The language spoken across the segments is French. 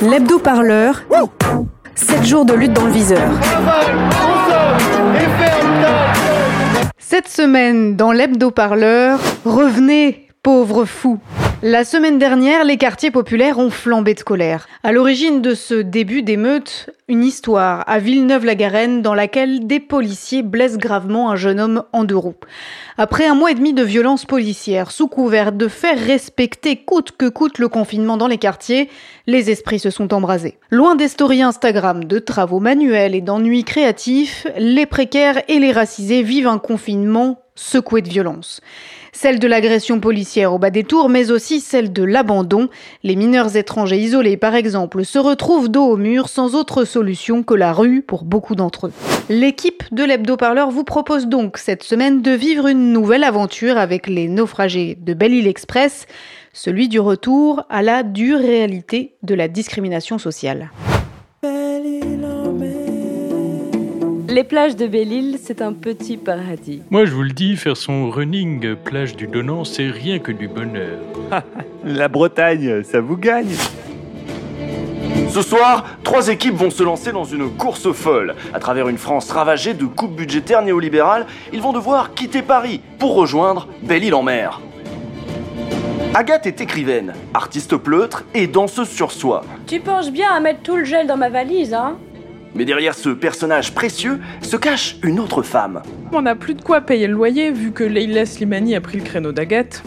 L'hebdo-parleur. 7 jours de lutte dans le viseur. Cette semaine, dans l'hebdo-parleur, revenez, pauvres fous. La semaine dernière, les quartiers populaires ont flambé de colère. À l'origine de ce début d'émeute, une histoire à Villeneuve-la-Garenne dans laquelle des policiers blessent gravement un jeune homme en deux roues. Après un mois et demi de violences policières, sous couvert de faire respecter coûte que coûte le confinement dans les quartiers, les esprits se sont embrasés. Loin des stories Instagram, de travaux manuels et d'ennuis créatifs, les précaires et les racisés vivent un confinement secoué de violence celle de l'agression policière au bas des tours, mais aussi celle de l'abandon. Les mineurs étrangers isolés, par exemple, se retrouvent dos au mur sans autre solution que la rue pour beaucoup d'entre eux. L'équipe de l'hebdo-parleur vous propose donc cette semaine de vivre une nouvelle aventure avec les naufragés de Belle-Île Express, celui du retour à la dure réalité de la discrimination sociale. Les plages de Belle-Île, c'est un petit paradis. Moi, je vous le dis, faire son running plage du Donan, c'est rien que du bonheur. La Bretagne, ça vous gagne ce soir, trois équipes vont se lancer dans une course folle. À travers une France ravagée de coupes budgétaires néolibérales, ils vont devoir quitter Paris pour rejoindre Belle-Île en mer. Agathe est écrivaine, artiste pleutre et danseuse sur soi. Tu penses bien à mettre tout le gel dans ma valise, hein? Mais derrière ce personnage précieux se cache une autre femme. On n'a plus de quoi payer le loyer vu que Leila Slimani a pris le créneau d'Agathe.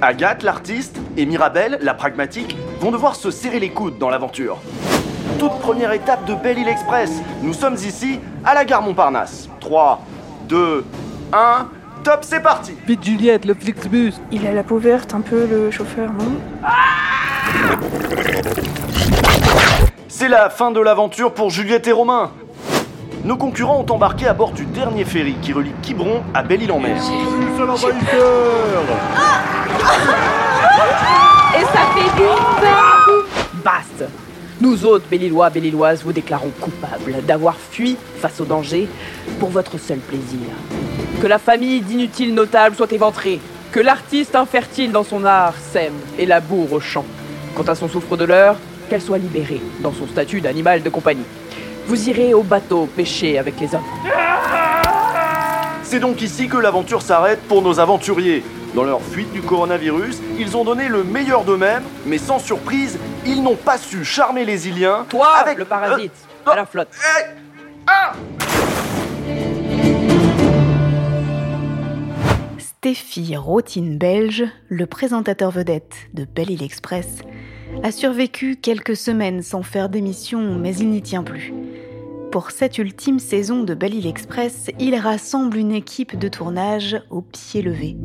Agathe, l'artiste, et Mirabelle, la pragmatique, vont devoir se serrer les coudes dans l'aventure. Toute première étape de Belle Île Express. Nous sommes ici à la gare Montparnasse. 3, 2, 1, top, c'est parti Vite Juliette, le Flixbus Il a la peau verte un peu le chauffeur, non? C'est la fin de l'aventure pour Juliette et Romain. Nos concurrents ont embarqué à bord du dernier ferry qui relie Quiberon à Belle-Île-en-Mer. Et ça fait du Basta Nous autres, Belle-Îlois, Belle-Îloises, vous déclarons coupables d'avoir fui face au danger pour votre seul plaisir. Que la famille d'inutiles notables soit éventrée. Que l'artiste infertile dans son art sème et laboure au champ. Quant à son souffre-douleur, qu'elle soit libérée dans son statut d'animal de compagnie. Vous irez au bateau pêcher avec les hommes. C'est donc ici que l'aventure s'arrête pour nos aventuriers. Dans leur fuite du coronavirus, ils ont donné le meilleur d'eux-mêmes, mais sans surprise, ils n'ont pas su charmer les Iliens. Toi, avec le parasite, euh, à la flotte. Eh, ah Stéphie Rotine Belge, le présentateur vedette de Belle Île Express, a survécu quelques semaines sans faire d'émission, mais il n'y tient plus. Pour cette ultime saison de Belle Île Express, il rassemble une équipe de tournage au pied levé.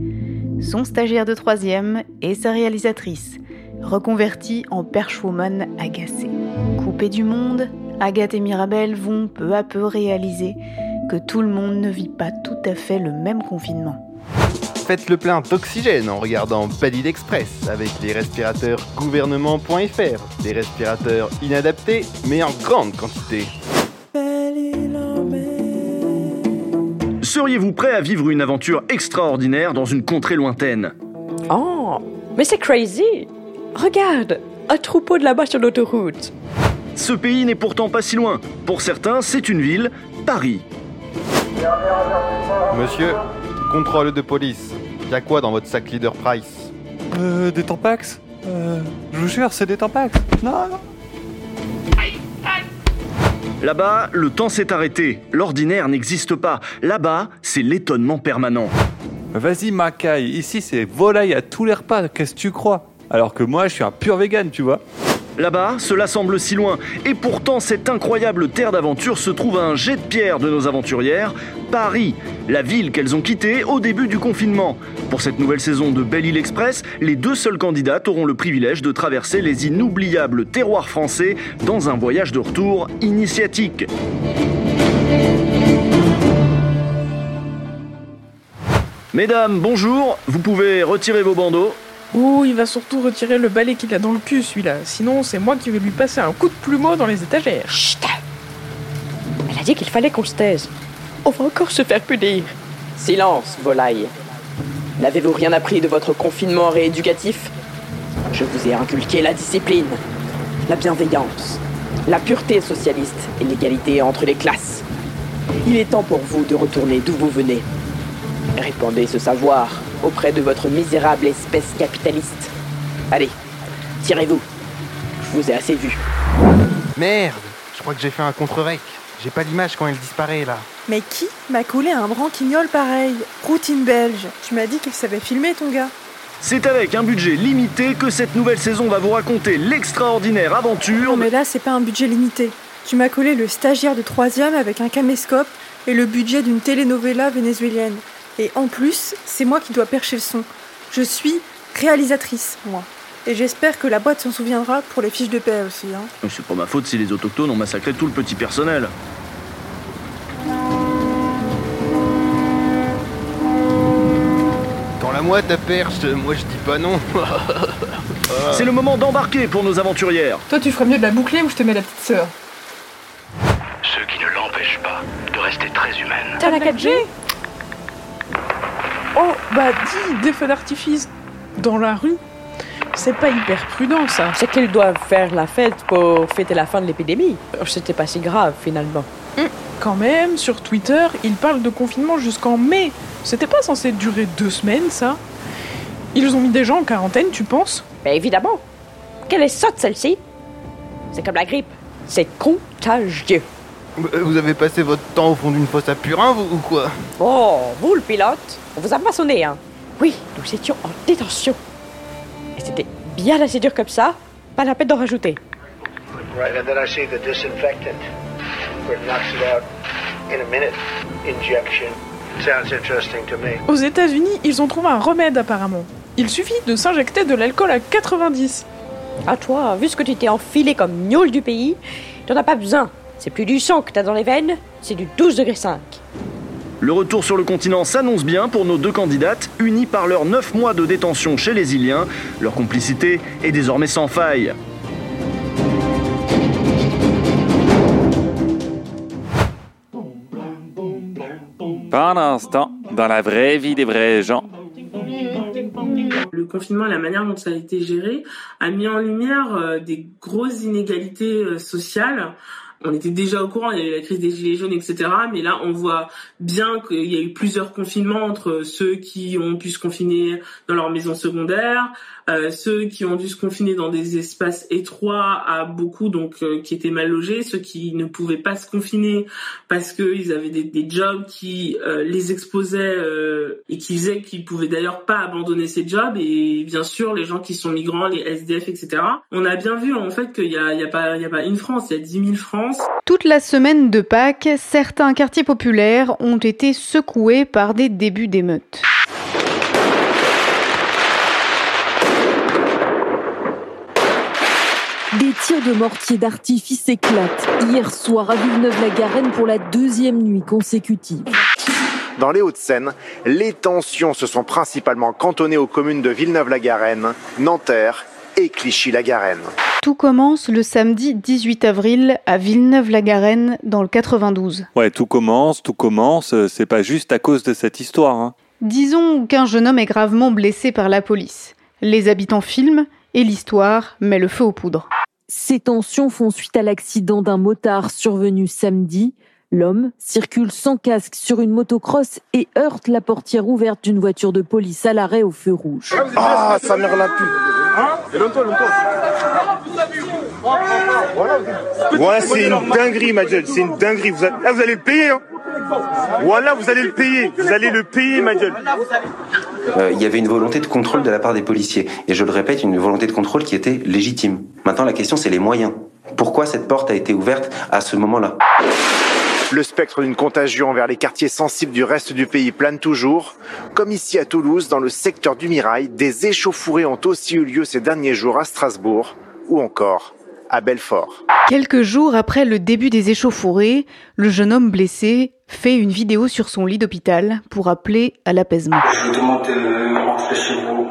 Son stagiaire de troisième et sa réalisatrice, reconvertie en perchwoman agacée. Coupée du monde, Agathe et Mirabelle vont peu à peu réaliser que tout le monde ne vit pas tout à fait le même confinement. Faites le plein d'oxygène en regardant Belle Express avec les respirateurs gouvernement.fr. Des respirateurs inadaptés mais en grande quantité. Seriez-vous prêt à vivre une aventure extraordinaire dans une contrée lointaine? Oh, mais c'est crazy Regarde, un troupeau de là-bas sur l'autoroute. Ce pays n'est pourtant pas si loin. Pour certains, c'est une ville, Paris. Monsieur, contrôle de police. Y'a quoi dans votre sac Leader Price Euh, des Tampax Euh, je vous jure, c'est des Tampax. Non, non. Là-bas, le temps s'est arrêté. L'ordinaire n'existe pas. Là-bas, c'est l'étonnement permanent. Vas-y, Macaille, ici c'est volaille à tous les repas, qu'est-ce que tu crois? Alors que moi, je suis un pur vegan, tu vois. Là-bas, cela semble si loin, et pourtant cette incroyable terre d'aventure se trouve à un jet de pierre de nos aventurières, Paris, la ville qu'elles ont quittée au début du confinement. Pour cette nouvelle saison de Belle Île Express, les deux seuls candidats auront le privilège de traverser les inoubliables terroirs français dans un voyage de retour initiatique. Mesdames, bonjour, vous pouvez retirer vos bandeaux. Oh, il va surtout retirer le balai qu'il a dans le cul, celui-là. Sinon, c'est moi qui vais lui passer un coup de plumeau dans les étagères. Chut Elle a dit qu'il fallait qu'on se taise. On va encore se faire punir. Silence, volaille. N'avez-vous rien appris de votre confinement rééducatif? Je vous ai inculqué la discipline, la bienveillance, la pureté socialiste et l'égalité entre les classes. Il est temps pour vous de retourner d'où vous venez. Répandez ce savoir auprès de votre misérable espèce capitaliste. Allez, tirez-vous. Je vous ai assez vu. Merde Je crois que j'ai fait un contre-rec. J'ai pas l'image quand elle disparaît là. Mais qui m'a collé un branquignol pareil? Routine belge. Tu m'as dit qu'il savait filmer ton gars. C'est avec un budget limité que cette nouvelle saison va vous raconter l'extraordinaire aventure. Non mais là c'est pas un budget limité. Tu m'as collé le stagiaire de troisième avec un caméscope et le budget d'une telenovela vénézuélienne. Et en plus, c'est moi qui dois percher le son. Je suis réalisatrice, moi. Et j'espère que la boîte s'en souviendra pour les fiches de paix aussi. Hein. Mais C'est pas ma faute si les autochtones ont massacré tout le petit personnel. Dans la moi ta perche, moi je dis pas non. C'est le moment d'embarquer pour nos aventurières. Toi, tu ferais mieux de la boucler ou je te mets la petite sœur? Ce qui ne l'empêche pas de rester très humaine. T'as la 4G Oh, bah dis, des feux d'artifice dans la rue, c'est pas hyper prudent ça. C'est qu'ils doivent faire la fête pour fêter la fin de l'épidémie. C'était pas si grave finalement. Quand même, sur Twitter, ils parlent de confinement jusqu'en mai. C'était pas censé durer deux semaines ça Ils ont mis des gens en quarantaine, tu penses? Mais évidemment. Quelle est sotte celle-ci? C'est comme la grippe. C'est contagieux. Vous avez passé votre temps au fond d'une fosse à purin, vous, ou quoi Oh, vous le pilote, on vous a maçonné, hein Oui, nous étions en détention. Et c'était bien assez dur comme ça, pas la peine d'en rajouter. Right, and then I see the disinfectant where it knocks it out in a minute. Injection. Sounds interesting to me. Aux États-Unis, ils ont trouvé un remède apparemment. Il suffit de s'injecter de l'alcool à 90. À toi, vu ce que tu t'es enfilé comme gnôle du pays, t'en as pas besoin. C'est plus du sang que t'as dans les veines, c'est du 12 degré 5. Le retour sur le continent s'annonce bien pour nos deux candidates, unies par leurs 9 mois de détention chez les Iliens. Leur complicité est désormais sans faille. Pendant ce temps, dans la vraie vie des vrais gens, Le confinement et la manière dont ça a été géré a mis en lumière euh, des grosses inégalités euh, sociales. On était déjà au courant, il y a eu la crise des gilets jaunes, etc. Mais là, on voit bien qu'il y a eu plusieurs confinements entre ceux qui ont pu se confiner dans leur maison secondaire, euh, ceux qui ont dû se confiner dans des espaces étroits à beaucoup, donc euh, qui étaient mal logés, ceux qui ne pouvaient pas se confiner parce qu'ils avaient des, des jobs qui euh, les exposaient euh, et qui faisaient qu'ils pouvaient d'ailleurs pas abandonner ces jobs, et bien sûr les gens qui sont migrants, les SDF, etc. On a bien vu en fait qu'il y a, y a pas, il y a pas une France, il y a 10 000 France. Toute la semaine de Pâques, certains quartiers populaires ont été secoués par des débuts d'émeutes. Des tirs de mortier d'artifice éclatent hier soir à Villeneuve-la-Garenne pour la deuxième nuit consécutive. Dans les Hauts-de-Seine, les tensions se sont principalement cantonnées aux communes de Villeneuve-la-Garenne, Nanterre et Clichy-la-Garenne. Tout commence le samedi 18 avril à Villeneuve-la-Garenne dans le 92. ouais, tout commence, tout commence. euh, C'est pas juste à cause de cette histoire. Hein. Disons qu'un jeune homme est gravement blessé par la police. Les habitants filment et l'histoire met le feu aux poudres. Ces tensions font suite à l'accident d'un motard survenu samedi. L'homme circule sans casque sur une motocross et heurte la portière ouverte d'une voiture de police à l'arrêt au feu rouge. Ah, sa mère la pute Voilà, c'est une dinguerie, ma gueule, c'est une dinguerie. Vous allez, là, vous allez le payer, hein Voilà, vous allez le payer, vous allez le payer, ma gueule. Euh, il y avait une volonté de contrôle de la part des policiers. Et je le répète, une volonté de contrôle qui était légitime. Maintenant, la question, c'est les moyens. Pourquoi cette porte a été ouverte à ce moment-là Le spectre d'une contagion vers les quartiers sensibles du reste du pays plane toujours. Comme ici à Toulouse, dans le secteur du Mirail, des échauffourées ont aussi eu lieu ces derniers jours à Strasbourg ou encore à Belfort. Quelques jours après le début des échauffourées, le jeune homme blessé fait une vidéo sur son lit d'hôpital pour appeler à l'apaisement. Je vous demande de rentrer chez vous,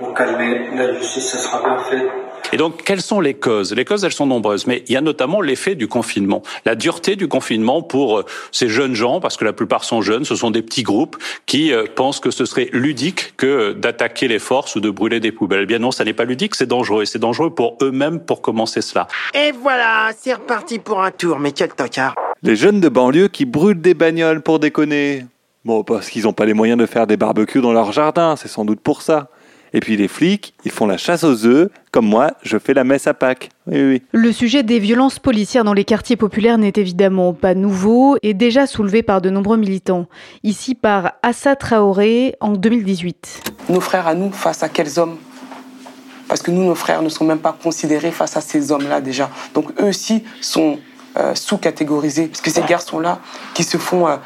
vous calmer, la justice, ça sera bien fait. Et donc, quelles sont les causes? Les causes, elles sont nombreuses, mais il y a notamment l'effet du confinement, la dureté du confinement pour euh, ces jeunes gens, parce que la plupart sont jeunes, ce sont des petits groupes qui euh, pensent que ce serait ludique que d'attaquer les forces ou de brûler des poubelles. Eh bien non, ça n'est pas ludique, c'est dangereux, et c'est dangereux pour eux-mêmes pour commencer cela. Et voilà, c'est reparti pour un tour, mais quel tocard. Les jeunes de banlieue qui brûlent des bagnoles pour déconner. Bon, parce qu'ils n'ont pas les moyens de faire des barbecues dans leur jardin, c'est sans doute pour ça. Et puis les flics, ils font la chasse aux œufs, comme moi, je fais la messe à Pâques. Oui, oui. Le sujet des violences policières dans les quartiers populaires n'est évidemment pas nouveau et déjà soulevé par de nombreux militants. Ici par Assa Traoré en 2018. Nos frères à nous, face à quels hommes? Parce que nous, nos frères ne sont même pas considérés face à ces hommes-là déjà. Donc eux aussi sont euh, sous-catégorisés. Parce que ces garçons-là, qui se font, euh,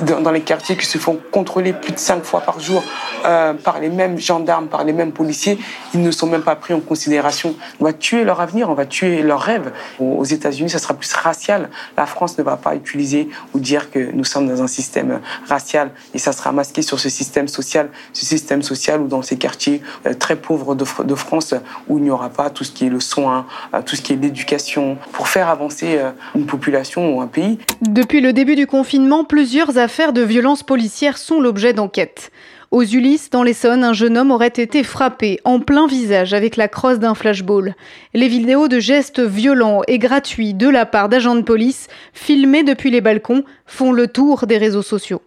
dans, les quartiers, qui se font contrôler plus de cinq fois par jour euh, par les mêmes gendarmes, par les mêmes policiers, ils ne sont même pas pris en considération. On va tuer leur avenir, on va tuer leurs rêves. Aux États-Unis, ça sera plus racial. La France ne va pas utiliser ou dire que nous sommes dans un système racial et ça sera masqué sur ce système social, ce système social ou dans ces quartiers euh, très pauvres de, de France où il n'y aura pas tout ce qui est le soin, tout ce qui est l'éducation, pour faire avancer une population ou un pays. Depuis le début du confinement, plusieurs affaires de violences policières sont l'objet d'enquêtes. Aux Ulysses, dans l'Essonne, un jeune homme aurait été frappé en plein visage avec la crosse d'un flashball. Les vidéos de gestes violents et gratuits de la part d'agents de police, filmés depuis les balcons, font le tour des réseaux sociaux.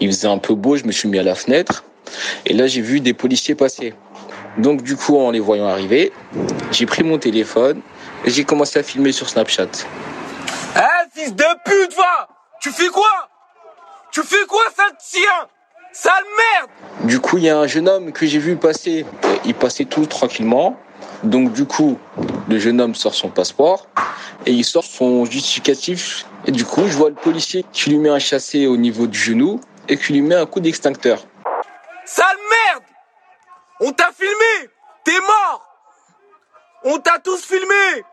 Il faisait un peu beau, je me suis mis à la fenêtre et là j'ai vu des policiers passer. Donc du coup en les voyant arriver, j'ai pris mon téléphone et j'ai commencé à filmer sur Snapchat. Eh, fils de pute, va. Tu fais quoi? Tu fais quoi, sale chien? Sale merde! Du coup il y a un jeune homme que j'ai vu passer, il passait tout tranquillement. Donc du coup le jeune homme sort son passeport. Et il sort son justificatif. Et du coup je vois le policier qui lui met un chassé au niveau du genou et qui lui met un coup d'extincteur. Sale merde! On t'a filmé! T'es mort! On t'a tous filmé!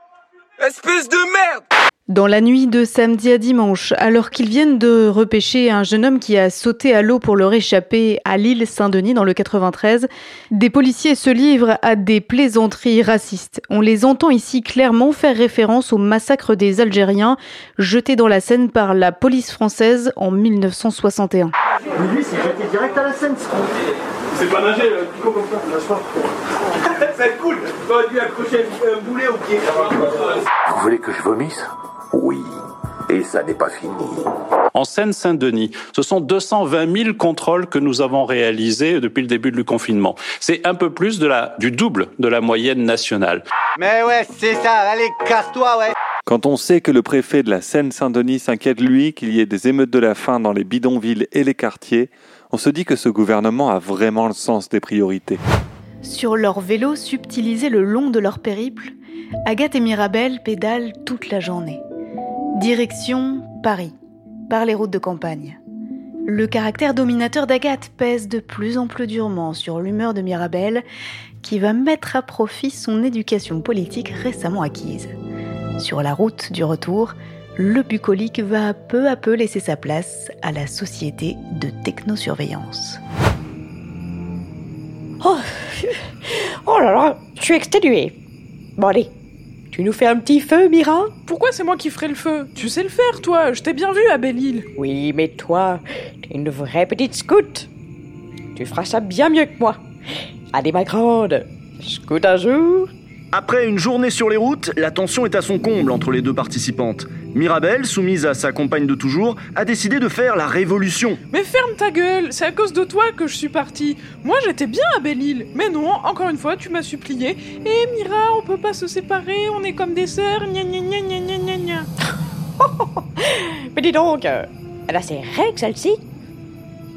Espèce de merde Dans la nuit de samedi à dimanche, alors qu'ils viennent de repêcher un jeune homme qui a sauté à l'eau pour leur échapper à l'île Saint-Denis dans le 93, des policiers se livrent à des plaisanteries racistes. On les entend ici clairement faire référence au massacre des Algériens jeté dans la Seine par la police française en 1961. Mais lui, c'est jeté direct à la con. C'est pas nager, picot comme ça, cool T'aurais dû accrocher un boulet au pied Vous voulez que je vomisse? Oui. Et ça n'est pas fini. En Seine-Saint-Denis, ce sont 220 000 contrôles que nous avons réalisés depuis le début du confinement. C'est un peu plus de la, du double de la moyenne nationale. Mais ouais, c'est ça, allez, casse-toi, ouais. Quand on sait que le préfet de la Seine-Saint-Denis s'inquiète, lui, qu'il y ait des émeutes de la faim dans les bidonvilles et les quartiers, on se dit que ce gouvernement a vraiment le sens des priorités. Sur leur vélo subtilisé le long de leur périple, Agathe et Mirabel pédalent toute la journée. Direction Paris, par les routes de campagne. Le caractère dominateur d'Agathe pèse de plus en plus durement sur l'humeur de Mirabel, qui va mettre à profit son éducation politique récemment acquise. Sur la route du retour, le bucolique va peu à peu laisser sa place à la société de technosurveillance. Oh, oh là là, je suis exténuée. Bon allez, tu nous fais un petit feu, Mira Pourquoi c'est moi qui ferai le feu Tu sais le faire, toi Je t'ai bien vu à Belle-Île. Oui, mais toi, t'es une vraie petite scout. Tu feras ça bien mieux que moi. Allez, ma grande, scout un jour. Après une journée sur les routes, la tension est à son comble entre les deux participantes. Mirabelle, soumise à sa compagne de toujours, a décidé de faire la révolution. Mais ferme ta gueule, c'est à cause de toi que je suis partie. Moi j'étais bien à Belle-Île, mais non, encore une fois tu m'as supplié. Eh Mira, on peut pas se séparer, on est comme des sœurs, gna gna gna gna gna gna gna. Mais dis donc, euh, elle a ses règles, celle-ci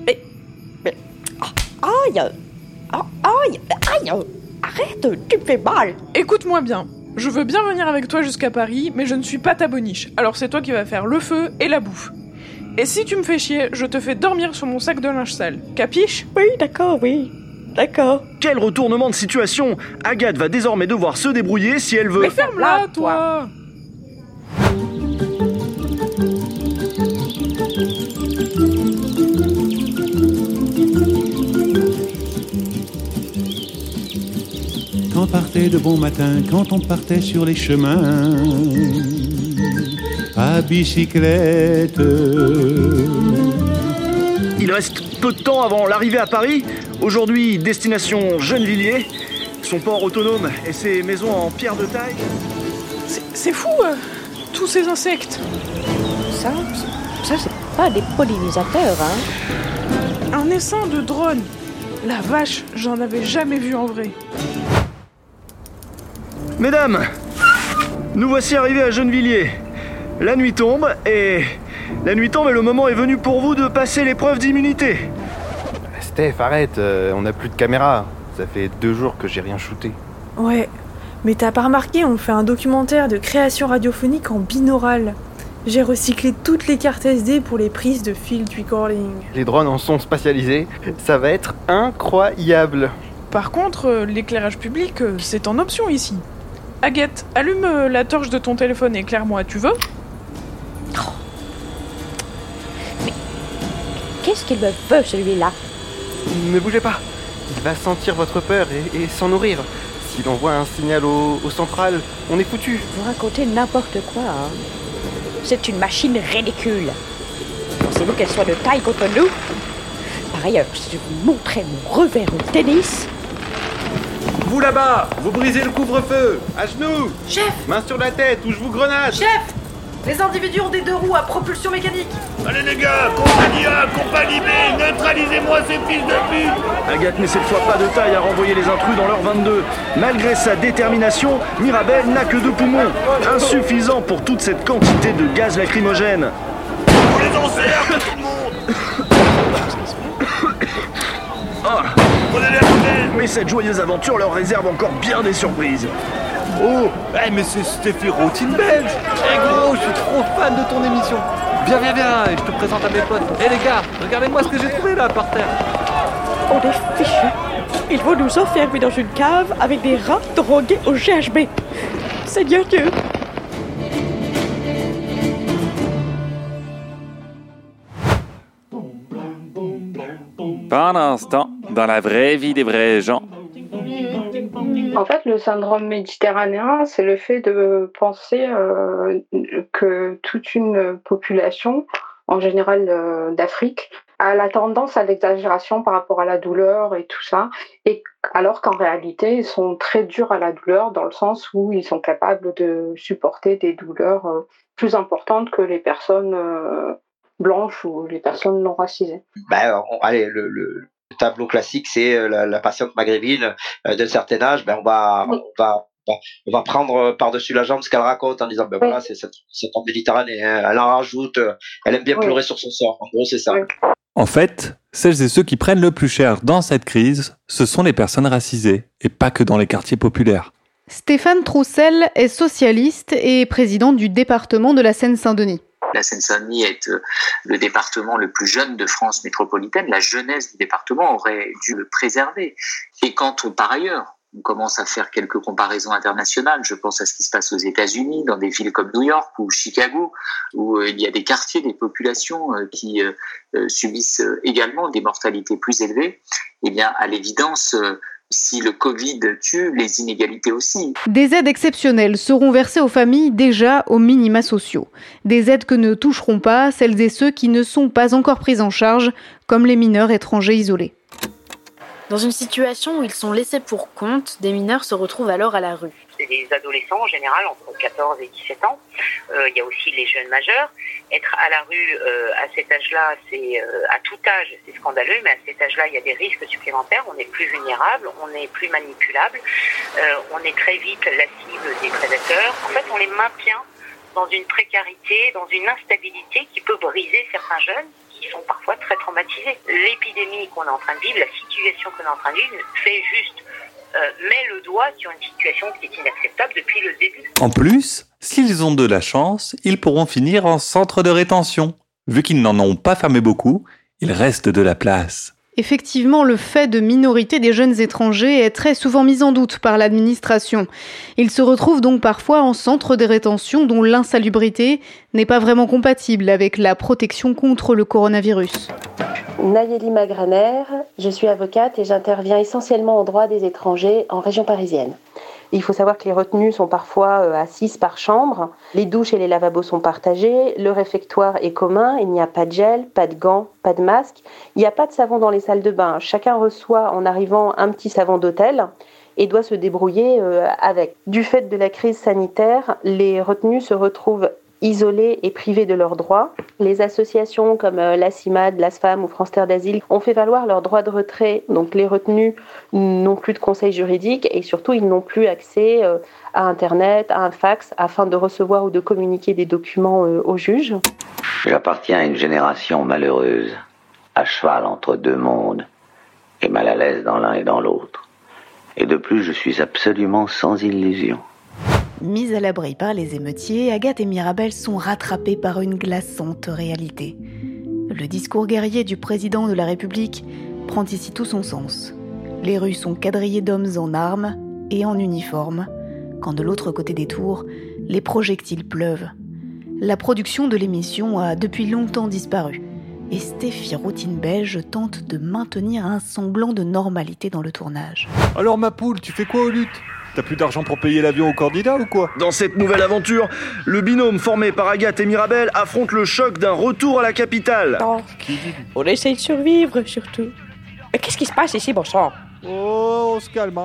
Mais. Mais. ah, Aïe Ah, Aïe Aïe Arrête, tu me fais mal Écoute-moi bien, je veux bien venir avec toi jusqu'à Paris, mais je ne suis pas ta boniche. Alors c'est toi qui vas faire le feu et la bouffe. Et si tu me fais chier, je te fais dormir sur mon sac de linge sale. Capiche? Oui, d'accord, oui. D'accord. Quel retournement de situation Agathe va désormais devoir se débrouiller si elle veut. Mais ferme-la, toi partait de bon matin quand on partait sur les chemins à bicyclette. Il reste peu de temps avant l'arrivée à Paris. Aujourd'hui, destination Gennevilliers. Son port autonome et ses maisons en pierre de taille. C'est fou, euh, tous ces insectes. Ça, ça c'est pas des pollinisateurs, hein. Un essaim de drone. La vache, j'en avais jamais vu en vrai. Mesdames, nous voici arrivés à Gennevilliers. La nuit tombe et. La nuit tombe et le moment est venu pour vous de passer l'épreuve d'immunité. Steph, arrête, euh, on n'a plus de caméra. Ça fait deux jours que j'ai rien shooté. Ouais, mais t'as pas remarqué, on fait un documentaire de création radiophonique en binaural. J'ai recyclé toutes les cartes SD pour les prises de field recording. Les drones en sont spatialisés. Ça va être incroyable. Par contre, euh, l'éclairage public, euh, c'est en option ici. Aguette, allume euh, la torche de ton téléphone et éclaire-moi, tu veux? Qu'est-ce qu'il me veut, celui-là? Ne bougez pas. Il va sentir votre peur et, et s'en nourrir. S'il envoie un signal au, au central, on est foutu. Vous racontez n'importe quoi, hein. C'est une machine ridicule. Pensez-vous qu'elle soit de taille contre nous? Par ailleurs, si je vous montrais mon revers au tennis, Vous là-bas, vous brisez le couvre-feu À genoux Chef Main sur la tête ou je vous grenade Chef Les individus ont des deux roues à propulsion mécanique. Allez les gars, compagnie A, compagnie B, neutralisez-moi ces fils de pute Agathe n'est cette fois pas de taille à renvoyer les intrus dans leur 22. Malgré sa détermination, Mirabel n'a que deux poumons, insuffisant pour toute cette quantité de gaz lacrymogène. On les encercle, tout le monde Ah. Mais cette joyeuse aventure leur réserve encore bien des surprises. Oh Eh mais c'est Stéphie Routine belge Eh gros, je suis trop fan de ton émission Viens, viens, viens, et je te présente à mes potes. Eh les gars, regardez-moi ce que j'ai trouvé là par terre on est fichus. Ils vont nous enfermer dans une cave avec des rats drogués au GHB. Seigneur Dieu Ce temps, dans la vraie vie des vrais gens, En fait, le syndrome méditerranéen, c'est le fait de penser euh, que toute une population, en général euh, d'Afrique, a la tendance à l'exagération par rapport à la douleur et tout ça, et alors qu'en réalité, ils sont très durs à la douleur dans le sens où ils sont capables de supporter des douleurs euh, plus importantes que les personnes blanches ou les personnes non racisées. Ben, on- allez, le, le tableau classique, c'est euh, la, la patiente maghrébine euh, d'un certain âge. Ben, on va, on va, on va- on va prendre euh, par-dessus la jambe ce qu'elle raconte en disant, ben voilà, c'est cette, cette en Méditerranée. hein. Elle en rajoute, elle aime bien Oui. pleurer sur son sort. En gros, c'est ça. en fait, celles et ceux qui prennent le plus cher dans cette crise, ce sont les personnes racisées, et pas que dans les quartiers populaires. Stéphane Troussel est socialiste et président du département de la Seine-Saint-Denis. La Seine-Saint-Denis est euh, le département le plus jeune de France métropolitaine. La jeunesse du département aurait dû le préserver. Et quand, par ailleurs, on commence à faire quelques comparaisons internationales, je pense à ce qui se passe aux États-Unis, dans des villes comme New York ou Chicago, où euh, il y a des quartiers, des populations euh, qui subissent également des mortalités plus élevées, eh bien, à l'évidence, si le Covid tue, les inégalités aussi. Des aides exceptionnelles seront versées aux familles déjà aux minima sociaux. Des aides que ne toucheront pas celles et ceux qui ne sont pas encore pris en charge, comme les mineurs étrangers isolés. Dans une situation où ils sont laissés pour compte, des mineurs se retrouvent alors à la rue. C'est des adolescents en général entre 14 et 17 ans. Euh, Il y a aussi les jeunes majeurs. Être à la rue euh, à cet âge-là, c'est euh, à tout âge, c'est scandaleux, mais à cet âge-là, il y a des risques supplémentaires. On est plus vulnérable, on est plus manipulable, on est très vite la cible des prédateurs. En fait, on les maintient dans une précarité, dans une instabilité qui peut briser certains jeunes qui sont parfois très traumatisés. L'épidémie qu'on est en train de vivre, la situation qu'on est en train de vivre, fait juste met le doigt sur une situation qui est inacceptable depuis le début. En plus, s'ils ont de la chance, ils pourront finir en centre de rétention. Vu qu'ils n'en ont pas fermé beaucoup, il reste de la place. Effectivement, le fait de minorité des jeunes étrangers est très souvent mis en doute par l'administration. Ils se retrouvent donc parfois en centre de rétention dont l'insalubrité n'est pas vraiment compatible avec la protection contre le coronavirus. Nayeli Magraner, je suis avocate et j'interviens essentiellement en droit des étrangers en région parisienne. Il faut savoir que les retenues sont parfois euh, à 6 par chambre. Les douches et les lavabos sont partagés. Le réfectoire est commun. Il n'y a pas de gel, pas de gants, pas de masque. Il n'y a pas de savon dans les salles de bain. Chacun reçoit en arrivant un petit savon d'hôtel et doit se débrouiller euh, avec. Du fait de la crise sanitaire, les retenues se retrouvent isolés et privés de leurs droits. Les associations comme euh, la CIMAD, l'ASFAM ou France Terre d'Asile ont fait valoir leurs droits de retrait. Donc les retenus n'ont plus de conseil juridique et surtout ils n'ont plus accès euh, à Internet, à un fax afin de recevoir ou de communiquer des documents euh, au juge. J'appartiens à une génération malheureuse, à cheval entre deux mondes, et mal à l'aise dans l'un et dans l'autre. Et de plus, je suis absolument sans illusion. Mises à l'abri par les émeutiers, Agathe et Mirabel sont rattrapées par une glaçante réalité. Le discours guerrier du président de la République prend ici tout son sens. Les rues sont quadrillées d'hommes en armes et en uniforme, quand de l'autre côté des tours, les projectiles pleuvent. La production de l'émission a depuis longtemps disparu, et Stéphie Routine Belge tente de maintenir un semblant de normalité dans le tournage. Alors ma poule, tu fais quoi aux luttes T'as plus d'argent pour payer l'avion au candidat ou quoi Dans cette nouvelle aventure, le binôme formé par Agathe et Mirabel affronte le choc d'un retour à la capitale. On essaye de survivre, surtout. Mais qu'est-ce qui se passe ici, bon sang? Oh, on se calme. hein.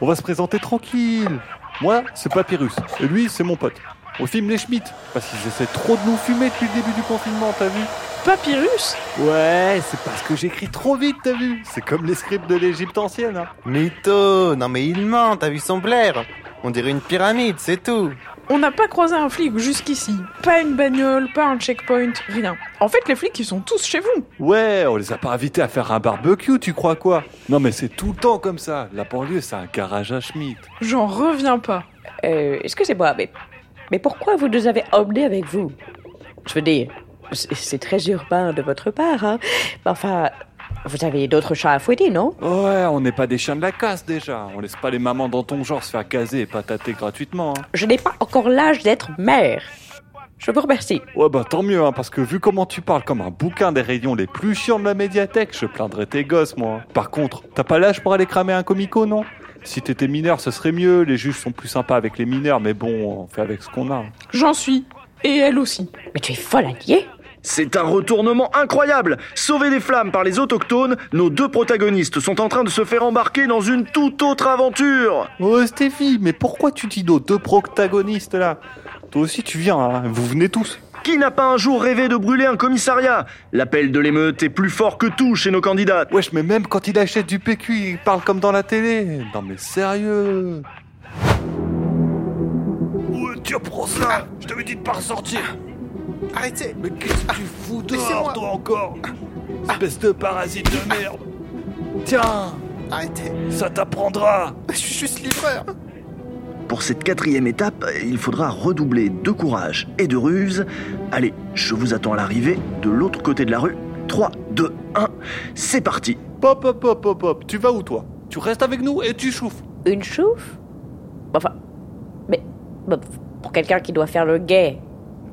On va se présenter tranquille. Moi, c'est Papyrus. Et lui, c'est mon pote. On filme les Schmitt. Parce qu'ils essaient trop de nous fumer depuis le début du confinement, t'as vu Papyrus Ouais, c'est parce que j'écris trop vite, t'as vu C'est comme les scripts de l'Égypte ancienne. Hein. Mytho Non mais il ment, t'as vu son blaire On dirait une pyramide, c'est tout On n'a pas croisé un flic jusqu'ici. Pas une bagnole, pas un checkpoint, rien. En fait, les flics, ils sont tous chez vous. Ouais, on les a pas invités à faire un barbecue, tu crois quoi Non mais c'est tout le temps comme ça. La banlieue, c'est un garage à Schmitt. J'en reviens pas. Euh, excusez-moi, mais, mais pourquoi vous nous avez emmenés avec vous? Je veux dire, c'est très urbain de votre part, hein. Enfin, vous avez d'autres chats à fouetter, non? Ouais, on n'est pas des chiens de la casse déjà. On laisse pas les mamans dans ton genre se faire caser et patater gratuitement. hein. Je n'ai pas encore l'âge d'être mère. Je vous remercie. Ouais bah tant mieux, hein, parce que vu comment tu parles comme un bouquin des rayons les plus chiants de la médiathèque, je plaindrais tes gosses moi. Par contre, t'as pas l'âge pour aller cramer un comico, non? Si t'étais mineur, ce serait mieux. Les juges sont plus sympas avec les mineurs, mais bon, on fait avec ce qu'on a. J'en suis. Et elle aussi. Mais tu es folle, Allier C'est un retournement incroyable Sauvés des flammes par les autochtones, nos deux protagonistes sont en train de se faire embarquer dans une toute autre aventure Oh Stéphie, mais pourquoi tu dis nos deux protagonistes là? Toi aussi tu viens, hein, vous venez tous. Qui n'a pas un jour rêvé de brûler un commissariat? L'appel de l'émeute est plus fort que tout chez nos candidats. Wesh, mais même quand il achète du PQ, il parle comme dans la télé. Non mais sérieux? Ouais, tiens, prends ça Je t'avais dit de pas ressortir. Arrêtez. Mais qu'est-ce que tu fous dehors, toi, encore? Espèce de parasite de merde. Tiens. Arrêtez. Ça t'apprendra. Je suis juste livreur Pour cette quatrième étape, il faudra redoubler de courage et de ruse. Allez, je vous attends à l'arrivée de l'autre côté de la rue. 3, 2, 1, c'est parti Pop, pop, pop, pop, pop. Tu vas où toi? Tu restes avec nous et tu chauffes. Une chouffe Enfin, mais pour quelqu'un qui doit faire le gay,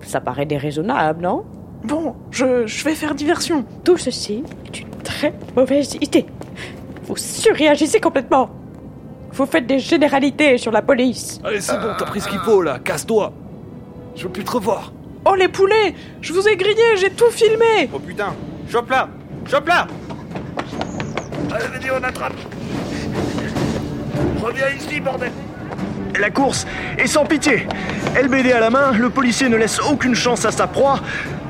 ça paraît déraisonnable, non? Bon, je, je vais faire diversion. Tout ceci est une très mauvaise idée. Vous surréagissez complètement. Vous faites des généralités sur la police. Allez, c'est bon, t'as pris ce qu'il faut, là, casse-toi. Je veux plus te revoir. Oh les poulets! Je vous ai grillé, j'ai tout filmé! Oh putain. Chope là. Chope là. Allez, vas-y, on attrape. Reviens ici, bordel La course est sans pitié. LBD à la main, le policier ne laisse aucune chance à sa proie.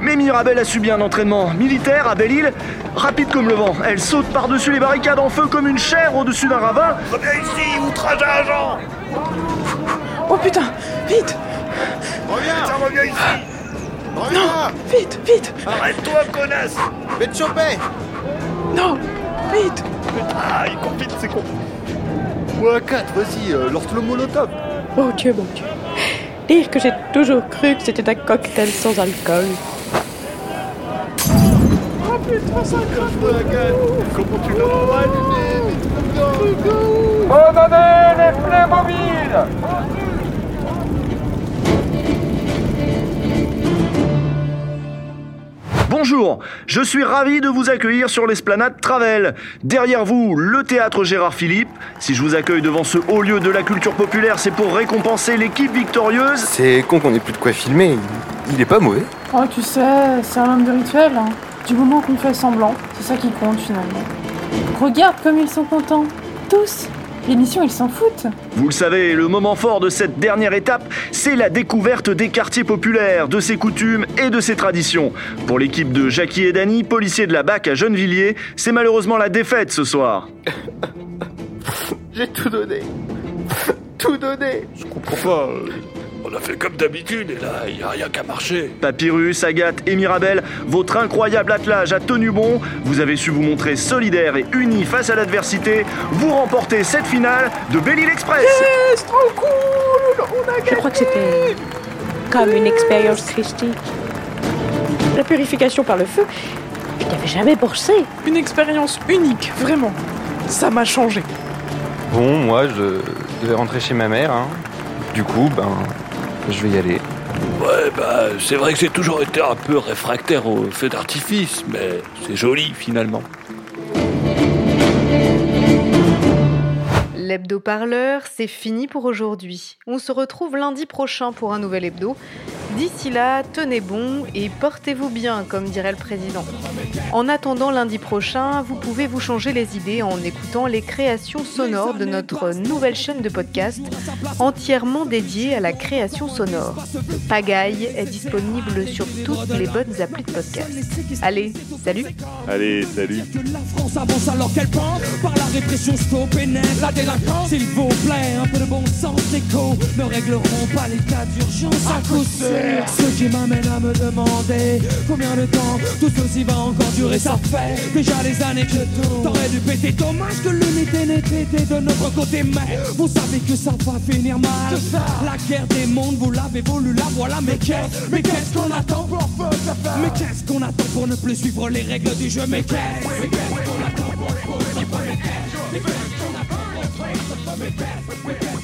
Mais Mirabel a subi un entraînement militaire à Belle-Île. Rapide comme le vent, elle saute par-dessus les barricades en feu comme une chèvre au-dessus d'un ravin. Reviens ici, outrage à agent Oh putain Vite Reviens Tiens, reviens ici Reviens là Vite, vite Arrête-toi, connasse Je vais te choper Non Vite Ah, il court vite, c'est con. Ouais, 4, vas-y, euh, lance le molotov. Mon Dieu, mon Dieu. Dire que j'ai toujours cru que c'était un cocktail sans alcool. Oh putain, ça gueule. Comment tu l'as pas allumé Redonnez les Playmobil Bonjour je suis ravi de vous accueillir sur l'esplanade Travel. Derrière vous, le théâtre Gérard Philippe. Si je vous accueille devant ce haut lieu de la culture populaire, c'est pour récompenser l'équipe victorieuse. C'est con qu'on ait plus de quoi filmer. Il est pas mauvais. Oh, tu sais, c'est un homme de rituel. hein. Du moment qu'on fait semblant, c'est ça qui compte finalement. Regarde comme ils sont contents. Tous. L'émission, ils s'en foutent. Vous le savez, le moment fort de cette dernière étape, c'est la découverte des quartiers populaires, de ses coutumes et de ses traditions. Pour l'équipe de Jackie et Dany, policiers de la BAC à Gennevilliers, c'est malheureusement la défaite ce soir. J'ai tout donné. Tout donné. Je comprends pas. On a fait comme d'habitude et là, il a rien qu'à marcher. Papyrus, Agathe et Mirabel, votre incroyable attelage a tenu bon. Vous avez su vous montrer solidaires et unis face à l'adversité. Vous remportez cette finale de Belle-Île Express. Yes, trop cool On a Je crois que c'était comme une expérience christique. La purification par le feu, je n'avais jamais pensé. Une expérience unique, vraiment. Ça m'a changé. Bon, moi, je devais rentrer chez ma mère. hein. Du coup, ben, je vais y aller. Ouais, bah, c'est vrai que j'ai toujours été un peu réfractaire au feu d'artifice, mais c'est joli finalement. L'hebdo-parleur, c'est fini pour aujourd'hui. On se retrouve lundi prochain pour un nouvel hebdo. D'ici là, tenez bon et portez-vous bien, comme dirait le président. En attendant lundi prochain, vous pouvez vous changer les idées en écoutant les créations sonores de notre nouvelle chaîne de podcast entièrement dédiée à la création sonore. Pagaille est disponible sur toutes les bonnes applis de podcast. Allez, salut Allez, salut La France avance alors qu'elle pense Par la répression la délinquance S'il vous plaît, un peu de bon sens écho Ne régleront pas les cas d'urgence à coup Ce qui m'amène à me demander Combien de temps tout ceci va encore durer. Ça fait déjà des années que tout T'aurais dû péter. Dommage que l'unité été de notre côté Mais vous savez que ça va finir mal. La guerre des mondes, vous l'avez voulu la voilà Mais qu'est-ce, mais qu'est-ce qu'on attend pour Mais qu'est-ce qu'on attend pour ne plus suivre les règles du jeu? Mais qu'est-ce qu'on attend pour Mais qu'est-ce qu'on attend pour Mais qu'est-ce